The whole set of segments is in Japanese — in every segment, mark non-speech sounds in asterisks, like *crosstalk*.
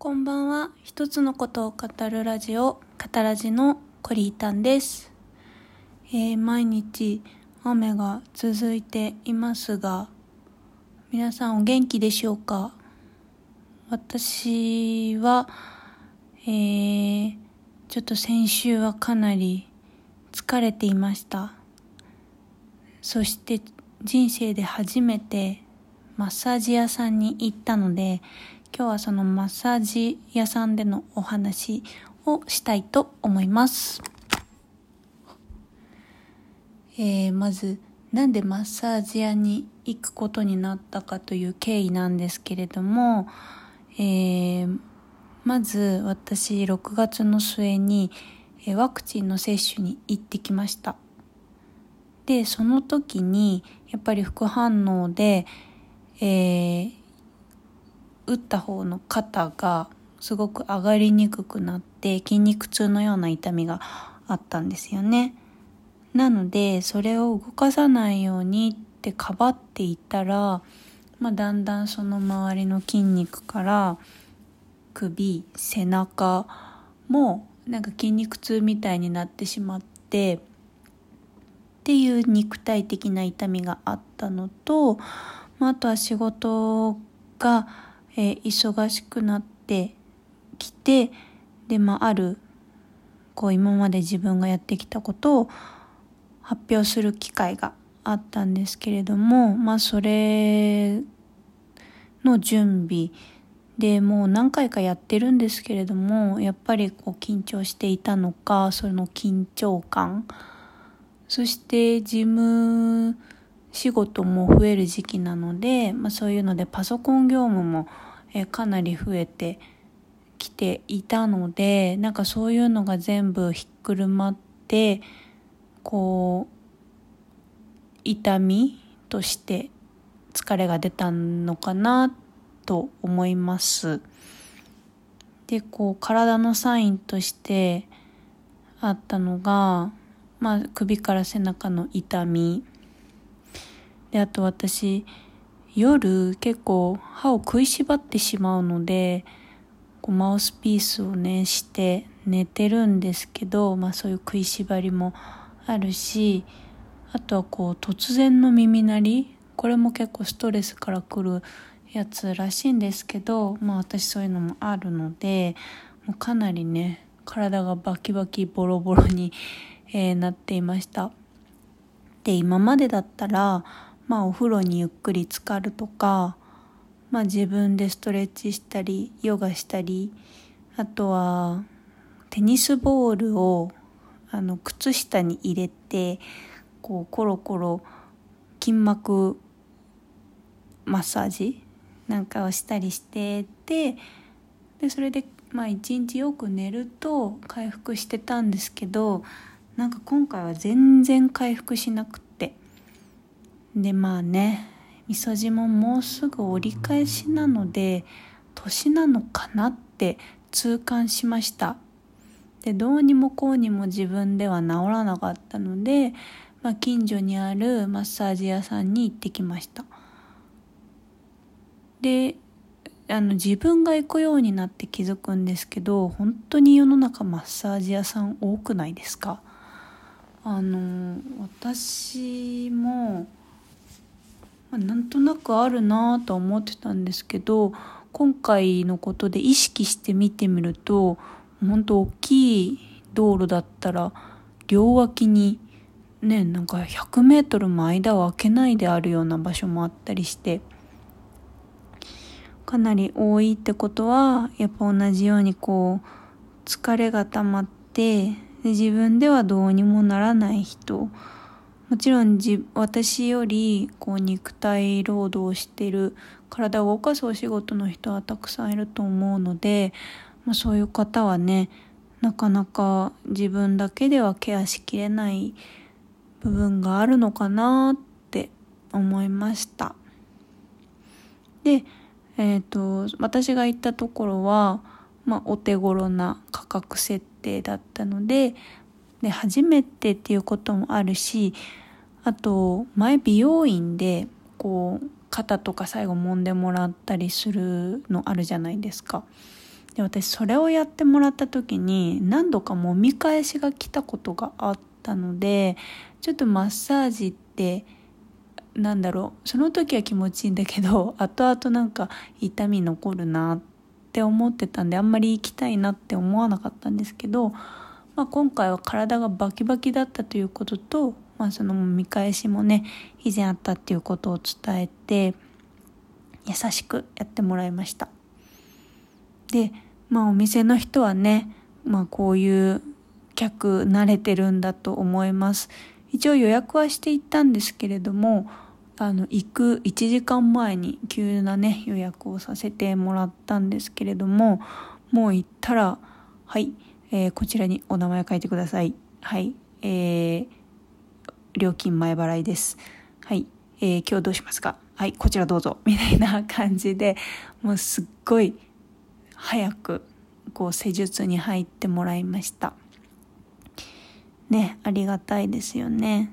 こんばんは。一つのことを語るラジオ、語ラジのコリータンです。えー毎日雨が続いていますが、皆さんお元気でしょうか？私は、えーちょっと先週はかなり疲れていました。そして人生で初めてマッサージ屋さんに行ったので、今日はそのマッサージ屋さんでのお話をしたいと思います。えーまず、なんでマッサージ屋に行くことになったかという経緯なんですけれども、えーまず私6月の末にワクチンの接種に行ってきました。で、その時にやっぱり副反応で、えー打った方の肩がすごく上がりにくくなって筋肉痛のような痛みがあったんですよね。なのでそれを動かさないようにってかばっていったら、まあ、だんだんその周りの筋肉から首背中もなんか筋肉痛みたいになってしまってっていう肉体的な痛みがあったのと、まあ、あとは仕事が、えー忙しくなってきてで、まあ、あるこう今まで自分がやってきたことを発表する機会があったんですけれども、まあ、それの準備でもう何回かやってるんですけれどもやっぱりこう緊張していたのかその緊張感そして事務仕事も増える時期なので、まあ、そういうのでパソコン業務も、えかなり増えてきていたのでなんかそういうのが全部ひっくるまってこう痛みとして疲れが出たのかなと思います。でこう体のサインとしてあったのが、まあ、首から背中の痛みであと私夜結構歯を食いしばってしまうのでこうマウスピースをねして寝てるんですけど、まあ、そういう食いしばりもあるしあとはこう突然の耳鳴りこれも結構ストレスからくるやつらしいんですけど、まあ、私そういうのもあるのでもうかなりね体がバキバキボロボロに、えーなっていました。で今までだったら、まあ、お風呂にゆっくり浸かるとか、まあ、自分でストレッチしたりヨガしたりあとはテニスボールをあの靴下に入れてこうコロコロ筋膜マッサージなんかをしたりしててでそれでまあ一日よく寝ると回復してたんですけどなんか今回は全然回復しなくてでまあねみそじももうすぐ折り返しなので年なのかなって痛感しました。でどうにもこうにも自分では治らなかったので、まあ、近所にあるマッサージ屋さんに行ってきました。であの自分が行くようになって気づくんですけど本当に世の中マッサージ屋さん多くないですか？あの私も、まあ、なんとなくあるなと思ってたんですけど今回のことで意識して見てみると本当大きい道路だったら両脇にねなんか100メートルも間を空けないであるような場所もあったりしてかなり多いってことはやっぱ同じようにこう疲れが溜まって自分ではどうにもならない人もちろんじ私よりこう肉体労働をしてる体を動かすお仕事の人はたくさんいると思うので、まあ、そういう方はねなかなか自分だけではケアしきれない部分があるのかなって思いました。で、えっ、と、私が行ったところは、まあ、お手頃な価格設定だったので、で、初めてっていうこともあるし、あと、前美容院で、こう、肩とか最後揉んでもらったりするのあるじゃないですか。で私それをやってもらった時に何度かもみ返しが来たことがあったのでちょっとマッサージってなんだろうその時は気持ちいいんだけど *laughs* 後々なんか痛み残るなって思ってたんであんまり行きたいなって思わなかったんですけど、まあ、今回は体がバキバキだったということと、まあ、その見返しもね以前あったっていうことを伝えて優しくやってもらいました。でまあお店の人はね、まあ、こういう客慣れてるんだと思います。一応予約はしていったんですけれどもあの行く1時間前に急なね予約をさせてもらったんですけれどももう行ったらはい、えー、こちらにお名前を書いてください。はい。えー、料金前払いです。はい、えー、今日どうしますか？はい。こちらどうぞ。*laughs* みたいな感じでもうすっごい早くこう施術に入ってもらいました。ねありがたいですよね。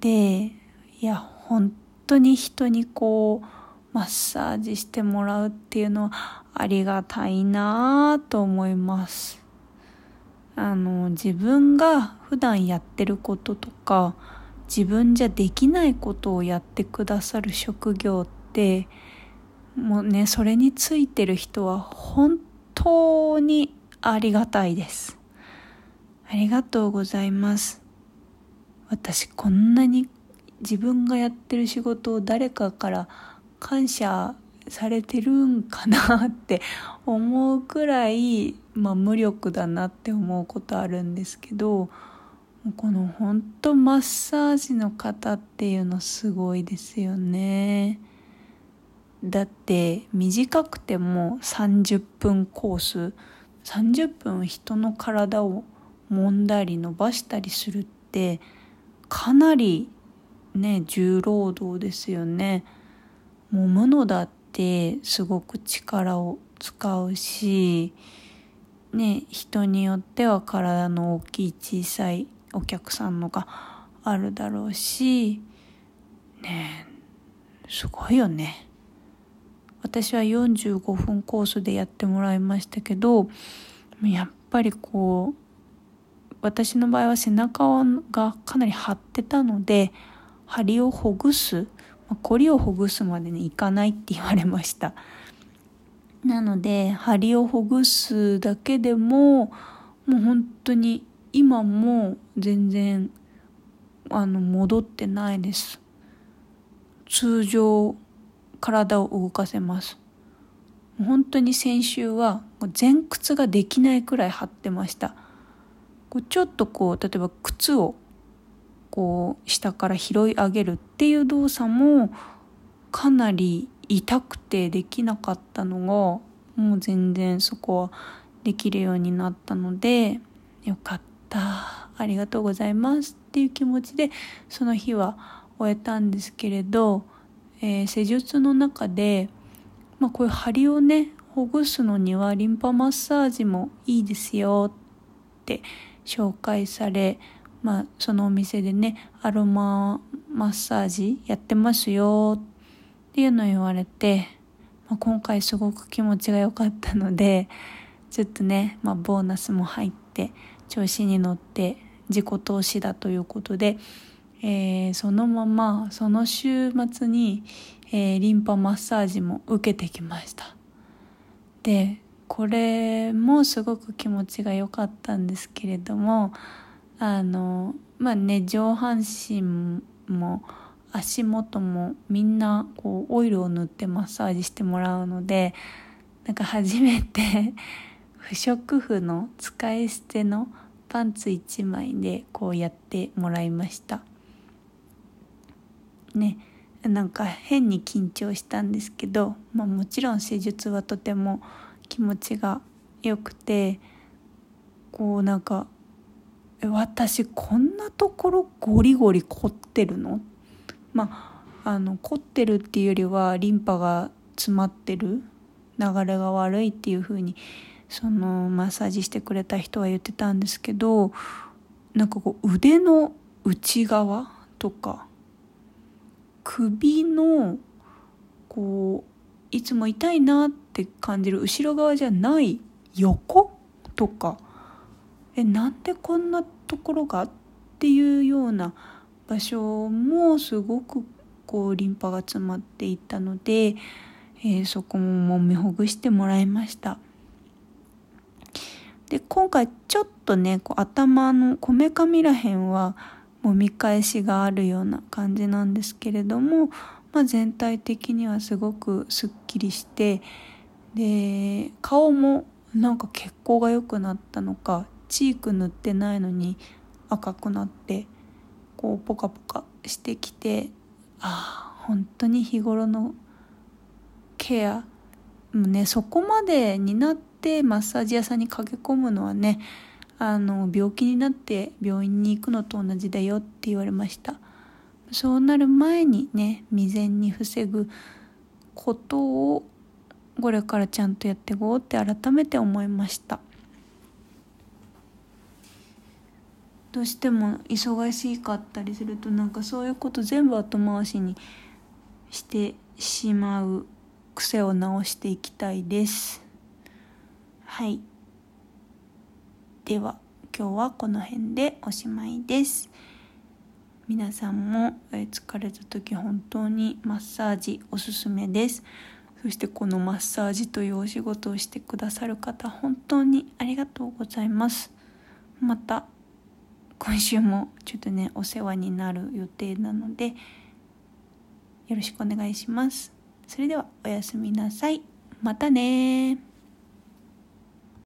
でいや本当に人にこうマッサージしてもらうっていうのはありがたいなと思います。あの自分が普段やってることとか自分じゃできないことをやってくださる職業ってもうねそれについてる人は本当にありがたいです。ありがとうございます。私こんなに自分がやってる仕事を誰かから感謝されてるんかなって思うくらい、まあ、無力だなって思うことあるんですけどこの本当マッサージの方っていうのすごいですよね。だって短くても30分コース30分人の体を揉んだり伸ばしたりするってかなりね重労働ですよね。揉むのだってすごく力を使うしね人によっては体の大きい小さいお客さんのがあるだろうしねすごいよね。私は45分コースでやってもらいましたけどやっぱりこう私の場合は背中がかなり張ってたので張りをほぐすこりをほぐすまでにいかないって言われました。なので張りをほぐすだけでももう本当に今も全然あの戻ってないです。通常体を動かせます。本当に先週は前屈ができないくらい張ってました。ちょっとこう例えば靴をこう下から拾い上げるっていう動作もかなり痛くてできなかったのがもう全然そこはできるようになったのでよかった。ありがとうございますっていう気持ちでその日は終えたんですけれど、えー、施術の中で、まあ、こういう張りをねほぐすのにはリンパマッサージもいいですよって紹介されまあ、そのお店でね、アロママッサージやってますよっていうのを言われて、まあ、今回すごく気持ちが良かったので、ちょっとね、まあ、ボーナスも入って、調子に乗って自己投資だということで、えー、そのままその週末に、えー、リンパマッサージも受けてきました。でこれもすごく気持ちが良かったんですけれどもあのまあね上半身も足元もみんなこうオイルを塗ってマッサージしてもらうのでなんか初めて *laughs* 不織布の使い捨てのパンツ1枚でこうやってもらいました。ねなんか変に緊張したんですけど、まあ、もちろん施術はとても気持ちが良くてこうなんか私こんなところゴリゴリ凝ってるの？まああの凝ってるっていうよりはリンパが詰まってる流れが悪いっていう風にそのマッサージしてくれた人は言ってたんですけどなんかこう腕の内側とか首のこういつも痛いなって感じる後ろ側じゃない横とかえなんでこんなところがっていうような場所もすごくこうリンパが詰まっていたので、えー、そこも揉みほぐしてもらいました。で今回ちょっとねこう頭のこめかみらへんは揉み返しがあるような感じなんですけれども、まあ、全体的にはすごくすっきりしてで顔もなんか血行が良くなったのかチーク塗ってないのに赤くなってこうポカポカしてきてああ本当に日頃のケア。もねそこまでになってマッサージ屋さんに駆け込むのはねあの病気になって病院に行くのと同じだよって言われました。そうなる前にね未然に防ぐことをこれからちゃんとやっていこうって改めて思いました。どうしても忙しかったりするとなんかそういうこと全部後回しにしてしまう癖を直していきたいです。はい。では今日はこの辺でおしまいです。皆さんも疲れた時本当にマッサージおすすめです。そしてこのマッサージというお仕事をしてくださる方本当にありがとうございます。また今週もちょっとねお世話になる予定なのでよろしくお願いします。それではおやすみなさい。またね